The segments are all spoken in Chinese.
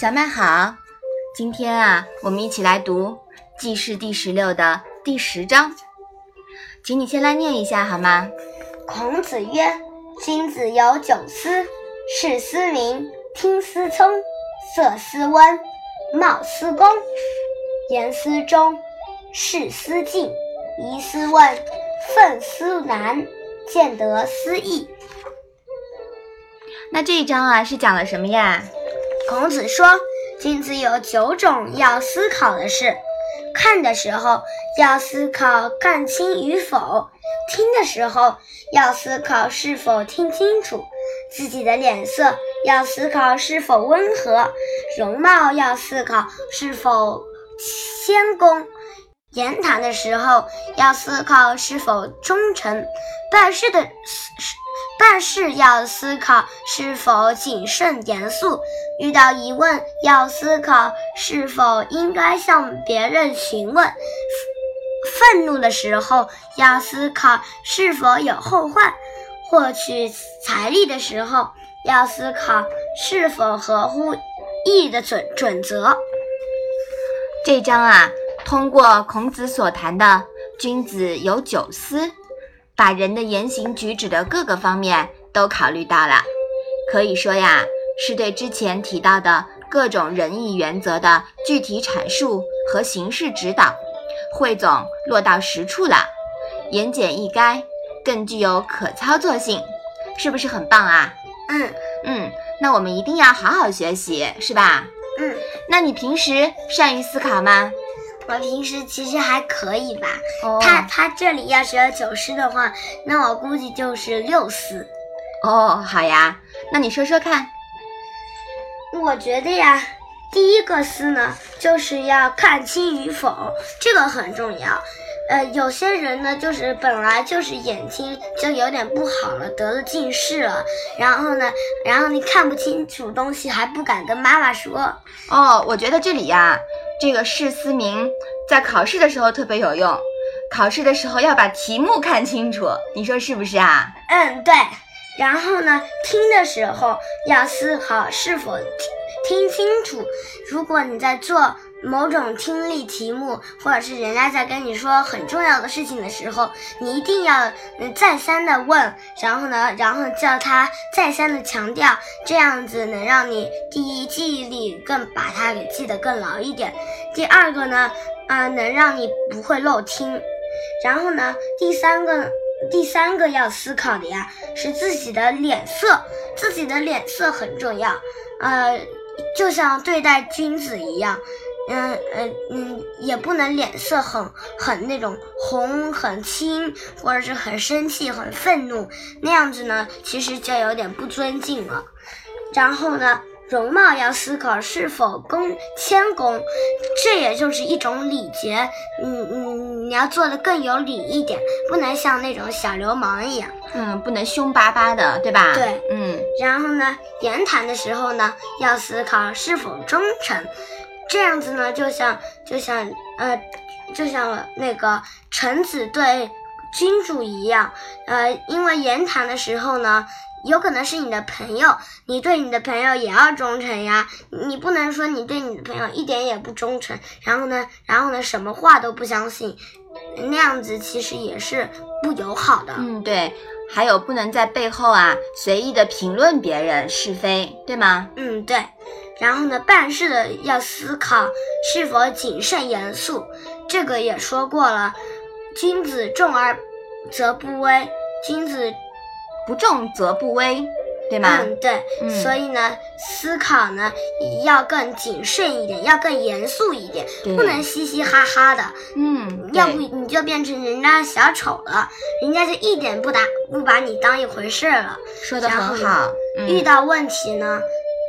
小麦好，今天啊，我们一起来读《记事》第十六的第十章，请你先来念一下好吗？孔子曰：“君子有九思：视思明，听思聪，色思温，貌思恭，言思忠，事思敬，疑思问，愤思难，见得思义。”那这一章啊，是讲了什么呀？孔子说：“君子有九种要思考的事，看的时候要思考看清与否，听的时候要思考是否听清楚，自己的脸色要思考是否温和，容貌要思考是否谦恭，言谈的时候要思考是否忠诚，办事的办事要思考是否谨慎严肃。”遇到疑问，要思考是否应该向别人询问；愤怒的时候，要思考是否有后患；获取财力的时候，要思考是否合乎义的准准则。这章啊，通过孔子所谈的“君子有九思”，把人的言行举止的各个方面都考虑到了。可以说呀。是对之前提到的各种仁义原则的具体阐述和形式指导，汇总落到实处了，言简意赅，更具有可操作性，是不是很棒啊？嗯嗯，那我们一定要好好学习，是吧？嗯，那你平时善于思考吗？我平时其实还可以吧。哦，他他这里要是有九思的话，那我估计就是六思。哦，好呀，那你说说看。我觉得呀，第一个思呢，就是要看清与否，这个很重要。呃，有些人呢，就是本来就是眼睛就有点不好了，得了近视了，然后呢，然后你看不清楚东西，还不敢跟妈妈说。哦，我觉得这里呀，这个释思明在考试的时候特别有用，考试的时候要把题目看清楚，你说是不是啊？嗯，对。然后呢，听的时候要思考是否听听清楚。如果你在做某种听力题目，或者是人家在跟你说很重要的事情的时候，你一定要再三的问，然后呢，然后叫他再三的强调，这样子能让你第一记忆力更把它给记得更牢一点。第二个呢，啊，能让你不会漏听。然后呢，第三个。第三个要思考的呀，是自己的脸色，自己的脸色很重要，呃，就像对待君子一样，嗯嗯嗯，也不能脸色很很那种红很青，或者是很生气很愤怒，那样子呢，其实就有点不尊敬了。然后呢？容貌要思考是否恭谦恭，这也就是一种礼节。嗯嗯，你要做的更有礼一点，不能像那种小流氓一样。嗯，不能凶巴巴的，对吧？对，嗯。然后呢，言谈的时候呢，要思考是否忠诚。这样子呢，就像就像呃，就像那个臣子对君主一样。呃，因为言谈的时候呢。有可能是你的朋友，你对你的朋友也要忠诚呀。你不能说你对你的朋友一点也不忠诚，然后呢，然后呢，什么话都不相信，那样子其实也是不友好的。嗯，对。还有不能在背后啊随意的评论别人是非，对吗？嗯，对。然后呢，办事的要思考是否谨慎严肃，这个也说过了。君子重而则不威，君子。不重则不威，对吗？嗯，对。所以呢，思考呢要更谨慎一点，要更严肃一点，不能嘻嘻哈哈的。嗯，要不你就变成人家小丑了，人家就一点不打不把你当一回事了。说的很好。遇到问题呢，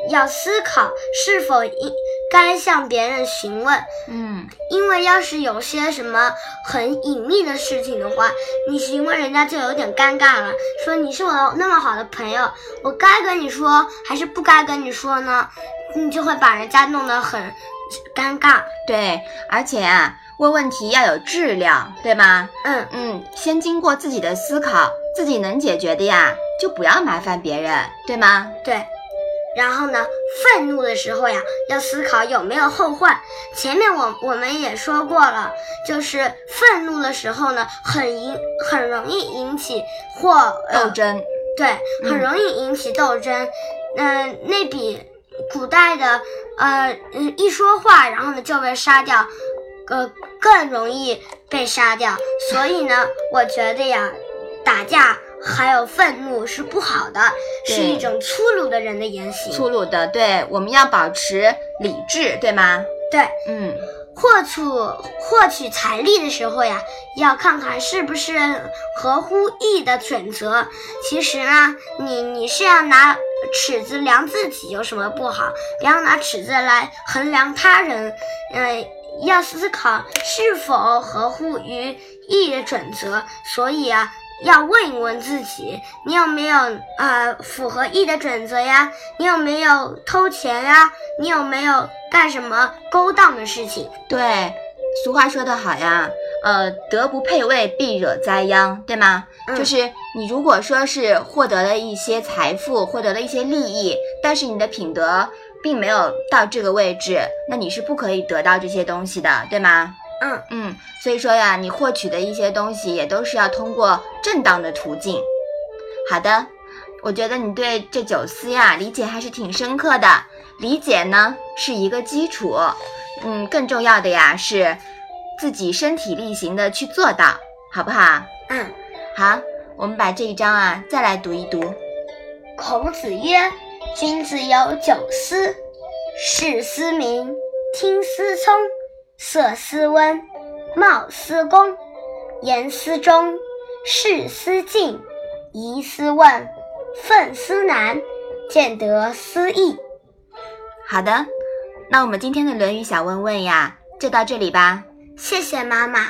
要思考是否应。该向别人询问，嗯，因为要是有些什么很隐秘的事情的话，你询问人家就有点尴尬了。说你是我那么好的朋友，我该跟你说还是不该跟你说呢？你就会把人家弄得很尴尬。对，而且啊，问问题要有质量，对吗？嗯嗯，先经过自己的思考，自己能解决的呀，就不要麻烦别人，对吗？对。然后呢，愤怒的时候呀，要思考有没有后患。前面我我们也说过了，就是愤怒的时候呢，很引很容易引起或斗争，对，很容易引起斗争。嗯，那比古代的呃一说话，然后呢就被杀掉，呃更容易被杀掉。所以呢，我觉得呀，打架。还有愤怒是不好的，是一种粗鲁的人的言行。粗鲁的，对，我们要保持理智，对吗？对，嗯，获取获取财力的时候呀，要看看是不是合乎义的准则。其实呢，你你是要拿尺子量自己有什么不好？不要拿尺子来衡量他人。嗯，要思考是否合乎于义的准则。所以啊。要问一问自己，你有没有呃符合义的准则呀？你有没有偷钱呀？你有没有干什么勾当的事情？对，俗话说得好呀，呃，德不配位，必惹灾殃，对吗？就是你如果说是获得了一些财富，获得了一些利益，但是你的品德并没有到这个位置，那你是不可以得到这些东西的，对吗？嗯嗯，所以说呀，你获取的一些东西也都是要通过正当的途径。好的，我觉得你对这九思呀理解还是挺深刻的。理解呢是一个基础，嗯，更重要的呀是自己身体力行的去做到，好不好？嗯，好，我们把这一章啊再来读一读。孔子曰：“君子有九思：视思明，听思聪。”色思温，貌思恭，言思忠，事思敬，疑思问，愤思难，见得思义。好的，那我们今天的《论语》小问问呀，就到这里吧。谢谢妈妈。